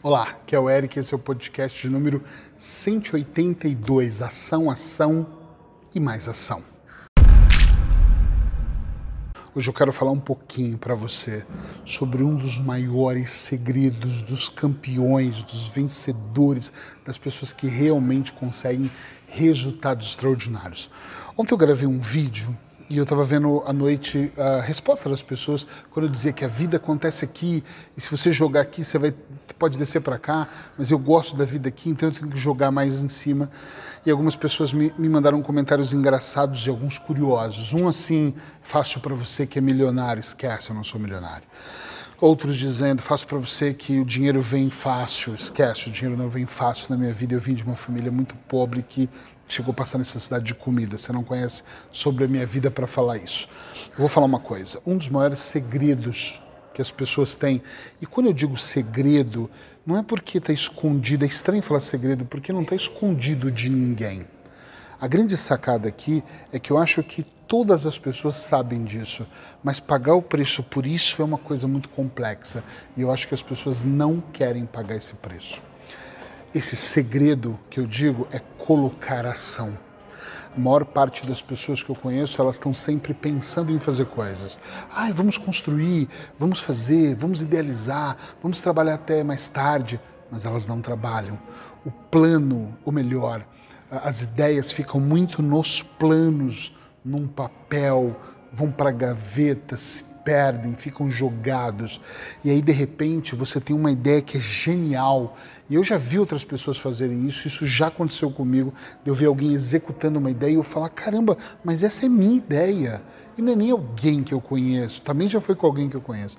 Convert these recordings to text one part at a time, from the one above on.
Olá, aqui é o Eric, esse é o podcast de número 182, Ação, Ação e Mais Ação. Hoje eu quero falar um pouquinho para você sobre um dos maiores segredos dos campeões, dos vencedores, das pessoas que realmente conseguem resultados extraordinários. Ontem eu gravei um vídeo e eu estava vendo à noite a resposta das pessoas quando eu dizia que a vida acontece aqui e se você jogar aqui você vai pode descer para cá, mas eu gosto da vida aqui, então eu tenho que jogar mais em cima. E algumas pessoas me, me mandaram comentários engraçados e alguns curiosos. Um assim, fácil para você que é milionário, esquece, eu não sou milionário. Outros dizendo, fácil para você que o dinheiro vem fácil, esquece, o dinheiro não vem fácil na minha vida. Eu vim de uma família muito pobre que chegou a passar necessidade de comida. Você não conhece sobre a minha vida para falar isso. Eu vou falar uma coisa. Um dos maiores segredos que as pessoas têm, e quando eu digo segredo, não é porque está escondido, é estranho falar segredo, porque não está escondido de ninguém. A grande sacada aqui é que eu acho que todas as pessoas sabem disso, mas pagar o preço por isso é uma coisa muito complexa e eu acho que as pessoas não querem pagar esse preço. Esse segredo que eu digo é colocar ação. A maior parte das pessoas que eu conheço, elas estão sempre pensando em fazer coisas. Ai, vamos construir, vamos fazer, vamos idealizar, vamos trabalhar até mais tarde, mas elas não trabalham. O plano, ou melhor, as ideias ficam muito nos planos, num papel, vão para gavetas, perdem, ficam jogados. E aí, de repente, você tem uma ideia que é genial. E eu já vi outras pessoas fazerem isso, isso já aconteceu comigo, de eu ver alguém executando uma ideia e eu falar: caramba, mas essa é minha ideia. E não é nem alguém que eu conheço, também já foi com alguém que eu conheço.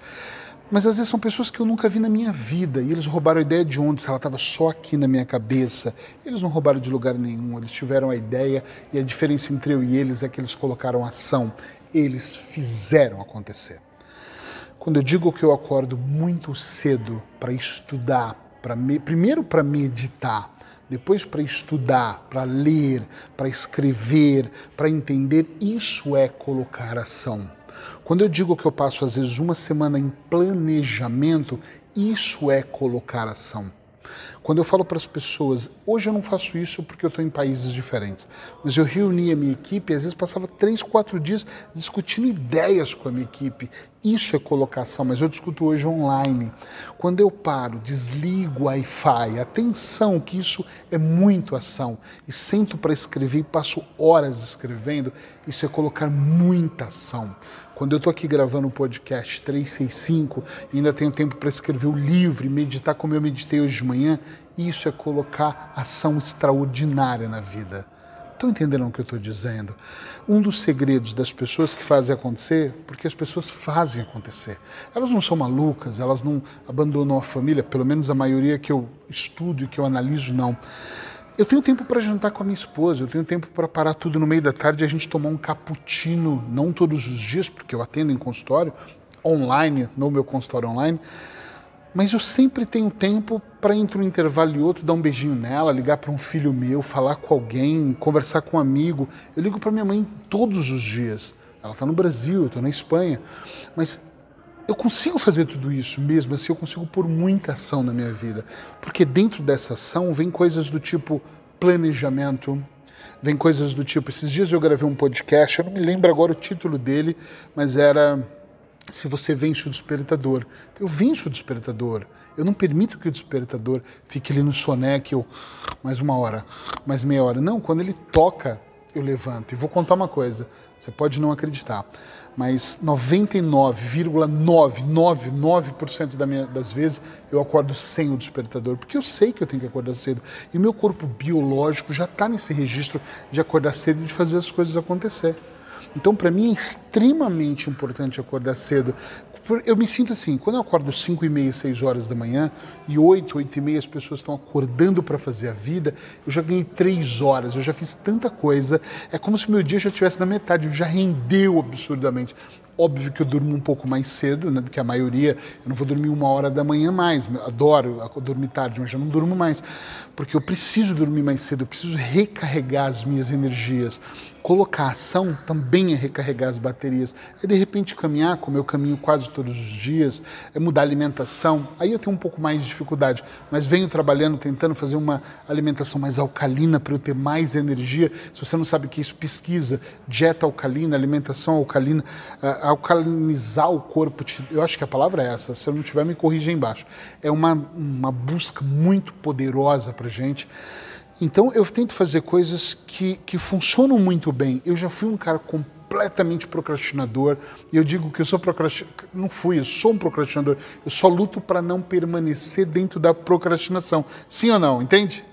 Mas às vezes são pessoas que eu nunca vi na minha vida e eles roubaram a ideia de onde? Se ela estava só aqui na minha cabeça. Eles não roubaram de lugar nenhum, eles tiveram a ideia e a diferença entre eu e eles é que eles colocaram ação eles fizeram acontecer. Quando eu digo que eu acordo muito cedo para estudar, para me... primeiro para meditar, depois para estudar, para ler, para escrever, para entender, isso é colocar ação. Quando eu digo que eu passo às vezes uma semana em planejamento, isso é colocar ação. Quando eu falo para as pessoas, hoje eu não faço isso porque eu estou em países diferentes, mas eu reuni a minha equipe às vezes passava três, quatro dias discutindo ideias com a minha equipe. Isso é colocação, mas eu discuto hoje online. Quando eu paro, desligo o Wi-Fi, atenção que isso é muito ação, e sento para escrever e passo horas escrevendo, isso é colocar muita ação. Quando eu estou aqui gravando o podcast 365 e ainda tenho tempo para escrever o livro e meditar como eu meditei hoje de manhã, isso é colocar ação extraordinária na vida. Estão entendendo o que eu estou dizendo? Um dos segredos das pessoas que fazem acontecer, porque as pessoas fazem acontecer. Elas não são malucas, elas não abandonam a família, pelo menos a maioria que eu estudo e que eu analiso, não. Eu tenho tempo para jantar com a minha esposa, eu tenho tempo para parar tudo no meio da tarde e a gente tomar um cappuccino, não todos os dias, porque eu atendo em consultório, online, no meu consultório online, mas eu sempre tenho tempo para entre um intervalo e outro dar um beijinho nela, ligar para um filho meu, falar com alguém, conversar com um amigo. Eu ligo para minha mãe todos os dias. Ela está no Brasil, eu estou na Espanha, mas eu consigo fazer tudo isso mesmo assim, eu consigo pôr muita ação na minha vida. Porque dentro dessa ação vem coisas do tipo planejamento, vem coisas do tipo. Esses dias eu gravei um podcast, eu não me lembro agora o título dele, mas era Se Você Vence o Despertador. Eu venço o despertador. Eu não permito que o despertador fique ali no soneque, ou mais uma hora, mais meia hora. Não, quando ele toca, eu levanto. E vou contar uma coisa, você pode não acreditar mas 99,999% da das vezes eu acordo sem o despertador, porque eu sei que eu tenho que acordar cedo. E o meu corpo biológico já está nesse registro de acordar cedo e de fazer as coisas acontecer. Então, para mim, é extremamente importante acordar cedo, eu me sinto assim, quando eu acordo 5 e meia, 6 horas da manhã, e 8, 8 e meia as pessoas estão acordando para fazer a vida, eu já ganhei 3 horas, eu já fiz tanta coisa, é como se meu dia já estivesse na metade, já rendeu absurdamente. Óbvio que eu durmo um pouco mais cedo né, do que a maioria. Eu não vou dormir uma hora da manhã mais. Adoro dormir tarde, mas já não durmo mais. Porque eu preciso dormir mais cedo, eu preciso recarregar as minhas energias Colocar ação também é recarregar as baterias. É de repente caminhar, como eu caminho quase todos os dias, é mudar a alimentação. Aí eu tenho um pouco mais de dificuldade, mas venho trabalhando, tentando fazer uma alimentação mais alcalina para eu ter mais energia. Se você não sabe o que é isso, pesquisa. Dieta alcalina, alimentação alcalina, uh, alcalinizar o corpo. Eu acho que a palavra é essa. Se eu não tiver, me corrija aí embaixo. É uma, uma busca muito poderosa para gente. Então eu tento fazer coisas que, que funcionam muito bem. Eu já fui um cara completamente procrastinador e eu digo que eu sou procrastinador. Não fui, eu sou um procrastinador. Eu só luto para não permanecer dentro da procrastinação. Sim ou não? Entende?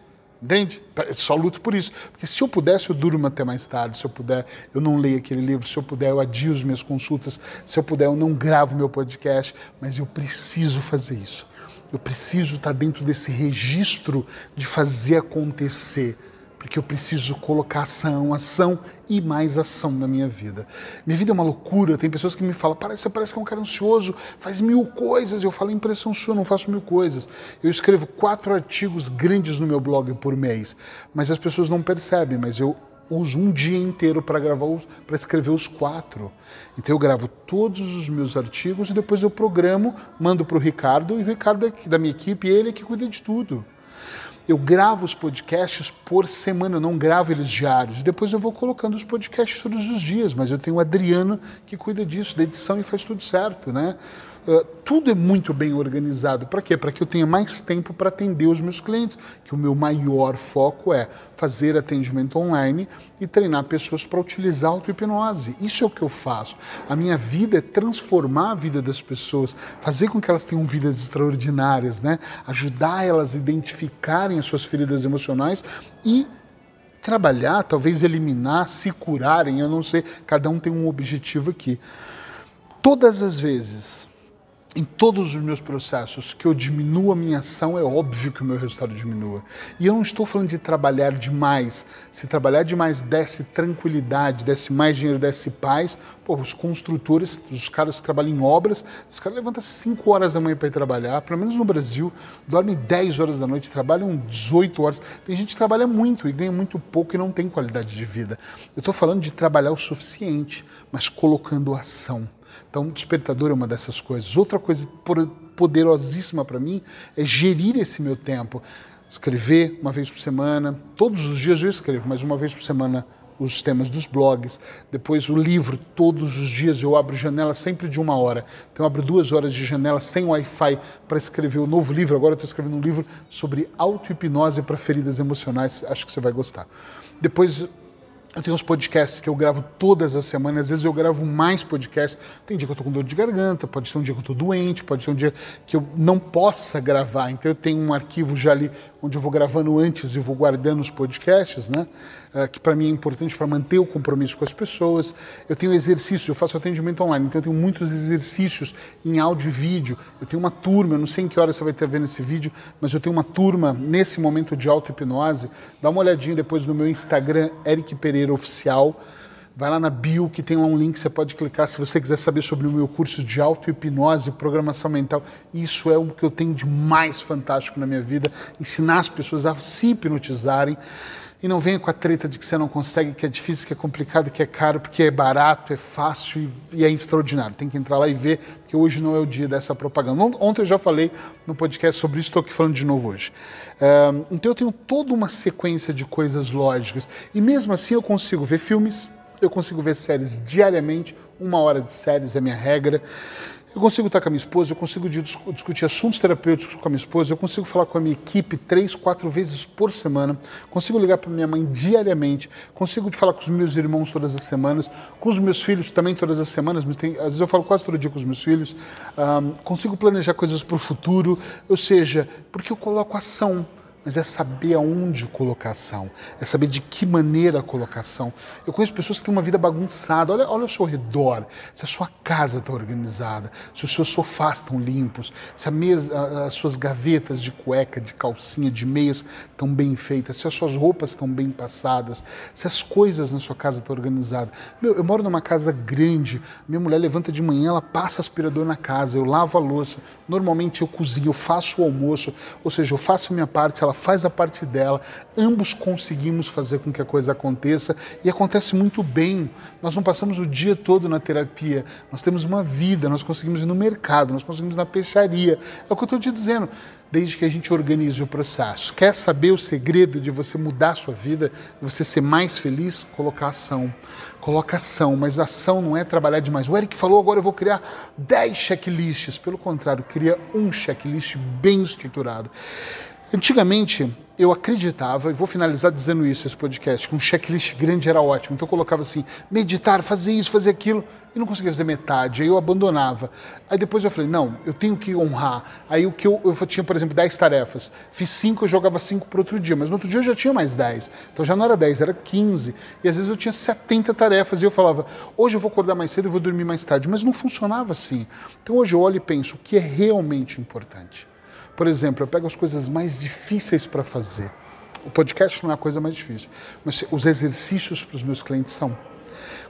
Entende? Eu só luto por isso. Porque se eu pudesse, eu durmo até mais tarde. Se eu puder, eu não leio aquele livro. Se eu puder, eu adio as minhas consultas. Se eu puder, eu não gravo meu podcast. Mas eu preciso fazer isso. Eu preciso estar dentro desse registro de fazer acontecer, porque eu preciso colocar ação, ação e mais ação na minha vida. Minha vida é uma loucura, tem pessoas que me falam, parece, parece que é um cara ansioso, faz mil coisas. Eu falo, impressão sua, não faço mil coisas. Eu escrevo quatro artigos grandes no meu blog por mês, mas as pessoas não percebem, mas eu uso um dia inteiro para gravar, para escrever os quatro. Então eu gravo todos os meus artigos e depois eu programo, mando para o Ricardo e o Ricardo é da minha equipe, ele é que cuida de tudo. Eu gravo os podcasts por semana, eu não gravo eles diários. Depois eu vou colocando os podcasts todos os dias, mas eu tenho o Adriano que cuida disso, da edição e faz tudo certo, né? Uh, tudo é muito bem organizado. Para quê? Para que eu tenha mais tempo para atender os meus clientes, que o meu maior foco é fazer atendimento online e treinar pessoas para utilizar auto-hipnose. Isso é o que eu faço. A minha vida é transformar a vida das pessoas, fazer com que elas tenham vidas extraordinárias, né? ajudar elas a identificarem as suas feridas emocionais e trabalhar, talvez eliminar, se curarem, eu não sei, cada um tem um objetivo aqui. Todas as vezes em todos os meus processos que eu diminua a minha ação, é óbvio que o meu resultado diminua. E eu não estou falando de trabalhar demais. Se trabalhar demais desse tranquilidade, desse mais dinheiro, desse paz, pô, os construtores, os caras que trabalham em obras, os caras levantam 5 horas da manhã para ir trabalhar, pelo menos no Brasil, dormem 10 horas da noite, trabalham 18 horas. Tem gente que trabalha muito e ganha muito pouco e não tem qualidade de vida. Eu estou falando de trabalhar o suficiente, mas colocando ação então, despertador é uma dessas coisas. Outra coisa poderosíssima para mim é gerir esse meu tempo. Escrever uma vez por semana, todos os dias eu escrevo, mas uma vez por semana os temas dos blogs, depois o livro, todos os dias eu abro janela sempre de uma hora. Então eu abro duas horas de janela sem Wi-Fi para escrever o novo livro. Agora eu estou escrevendo um livro sobre auto-hipnose para feridas emocionais, acho que você vai gostar. Depois eu tenho os podcasts que eu gravo todas as semanas, às vezes eu gravo mais podcasts. Tem dia que eu estou com dor de garganta, pode ser um dia que eu estou doente, pode ser um dia que eu não possa gravar. Então eu tenho um arquivo já ali onde eu vou gravando antes e vou guardando os podcasts, né? Uh, que para mim é importante para manter o compromisso com as pessoas. Eu tenho exercícios, eu faço atendimento online, então eu tenho muitos exercícios em áudio e vídeo. Eu tenho uma turma, eu não sei em que hora você vai estar vendo esse vídeo, mas eu tenho uma turma nesse momento de auto-hipnose. Dá uma olhadinha depois no meu Instagram, Eric Pereira Oficial. Vai lá na bio que tem lá um link, você pode clicar se você quiser saber sobre o meu curso de auto-hipnose e programação mental. Isso é o que eu tenho de mais fantástico na minha vida, ensinar as pessoas a se hipnotizarem. E não venha com a treta de que você não consegue, que é difícil, que é complicado, que é caro, porque é barato, é fácil e, é extraordinário. Tem que entrar lá e ver, porque hoje não é o dia dessa propaganda. Ontem eu já falei no podcast sobre isso, estou aqui falando de novo hoje. então eu tenho toda uma sequência de coisas lógicas. E mesmo assim eu consigo ver filmes, eu consigo ver séries diariamente, uma hora de séries é minha regra. Eu consigo estar com a minha esposa, eu consigo discutir assuntos terapêuticos com a minha esposa, eu consigo falar com a minha equipe três, quatro vezes por semana, consigo ligar para minha mãe diariamente, consigo falar com os meus irmãos todas as semanas, com os meus filhos também todas as semanas, mas tem, às vezes eu falo quase todo dia com os meus filhos, um, consigo planejar coisas para o futuro, ou seja, porque eu coloco ação mas é saber aonde colocação, é saber de que maneira a colocação. Eu conheço pessoas que têm uma vida bagunçada, olha, olha ao seu redor, se a sua casa está organizada, se os seus sofás estão limpos, se mesa, as suas gavetas de cueca, de calcinha, de meias estão bem feitas, se as suas roupas estão bem passadas, se as coisas na sua casa estão organizadas. Meu, eu moro numa casa grande, minha mulher levanta de manhã, ela passa aspirador na casa, eu lavo a louça, normalmente eu cozinho, eu faço o almoço, ou seja, eu faço a minha parte, ela faz a parte dela, ambos conseguimos fazer com que a coisa aconteça e acontece muito bem. Nós não passamos o dia todo na terapia, nós temos uma vida, nós conseguimos ir no mercado, nós conseguimos ir na peixaria. É o que eu estou te dizendo desde que a gente organize o processo. Quer saber o segredo de você mudar a sua vida, de você ser mais feliz? Colocar ação. Coloca ação, mas ação não é trabalhar demais. O Eric falou, agora eu vou criar 10 checklists. Pelo contrário, cria um checklist bem estruturado. Antigamente, eu acreditava, e vou finalizar dizendo isso, esse podcast, que um checklist grande era ótimo. Então eu colocava assim, meditar, fazer isso, fazer aquilo, e não conseguia fazer metade, aí eu abandonava. Aí depois eu falei, não, eu tenho que honrar. Aí o que eu, eu tinha, por exemplo, 10 tarefas, fiz 5, eu jogava 5 para outro dia, mas no outro dia eu já tinha mais 10. Então já não era 10, era 15. E às vezes eu tinha 70 tarefas, e eu falava, hoje eu vou acordar mais cedo e vou dormir mais tarde, mas não funcionava assim. Então hoje eu olho e penso, o que é realmente importante? Por exemplo, eu pego as coisas mais difíceis para fazer. O podcast não é a coisa mais difícil, mas os exercícios para os meus clientes são.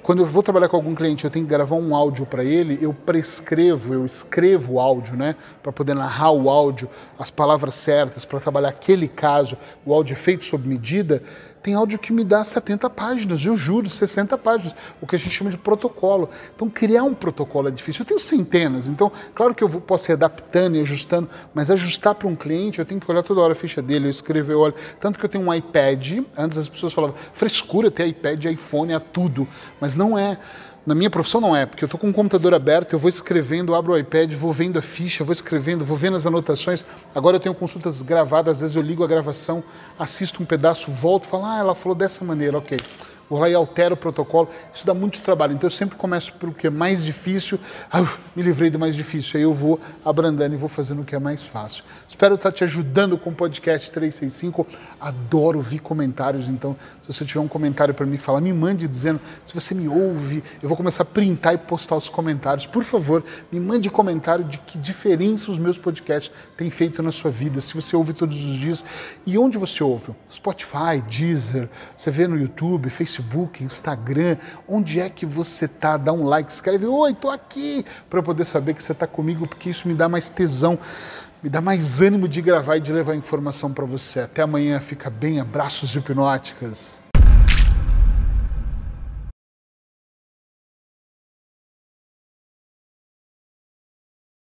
Quando eu vou trabalhar com algum cliente, eu tenho que gravar um áudio para ele, eu prescrevo, eu escrevo o áudio, né, para poder narrar o áudio, as palavras certas, para trabalhar aquele caso, o áudio é feito sob medida. Tem áudio que me dá 70 páginas, eu juro, 60 páginas, o que a gente chama de protocolo. Então, criar um protocolo é difícil. Eu tenho centenas, então, claro que eu posso ir adaptando e ajustando, mas ajustar para um cliente, eu tenho que olhar toda hora a ficha dele, eu escrever, eu olho. Tanto que eu tenho um iPad, antes as pessoas falavam, frescura ter iPad, iPhone, é tudo, mas não é. Na minha profissão não é, porque eu estou com o computador aberto, eu vou escrevendo, abro o iPad, vou vendo a ficha, vou escrevendo, vou vendo as anotações. Agora eu tenho consultas gravadas, às vezes eu ligo a gravação, assisto um pedaço, volto, falo, ah, ela falou dessa maneira, ok vou lá e altero o protocolo. Isso dá muito trabalho. Então eu sempre começo pelo que é mais difícil, ah, me livrei do mais difícil. Aí eu vou abrandando e vou fazendo o que é mais fácil. Espero estar te ajudando com o podcast 365. Adoro ouvir comentários. Então, se você tiver um comentário para mim falar, me mande dizendo se você me ouve. Eu vou começar a printar e postar os comentários. Por favor, me mande comentário de que diferença os meus podcasts têm feito na sua vida. Se você ouve todos os dias e onde você ouve? Spotify, Deezer, você vê no YouTube, Facebook Facebook, Instagram, onde é que você está? Dá um like, escreve, oi, tô aqui, para poder saber que você está comigo, porque isso me dá mais tesão, me dá mais ânimo de gravar e de levar informação para você. Até amanhã, fica bem, abraços hipnóticas.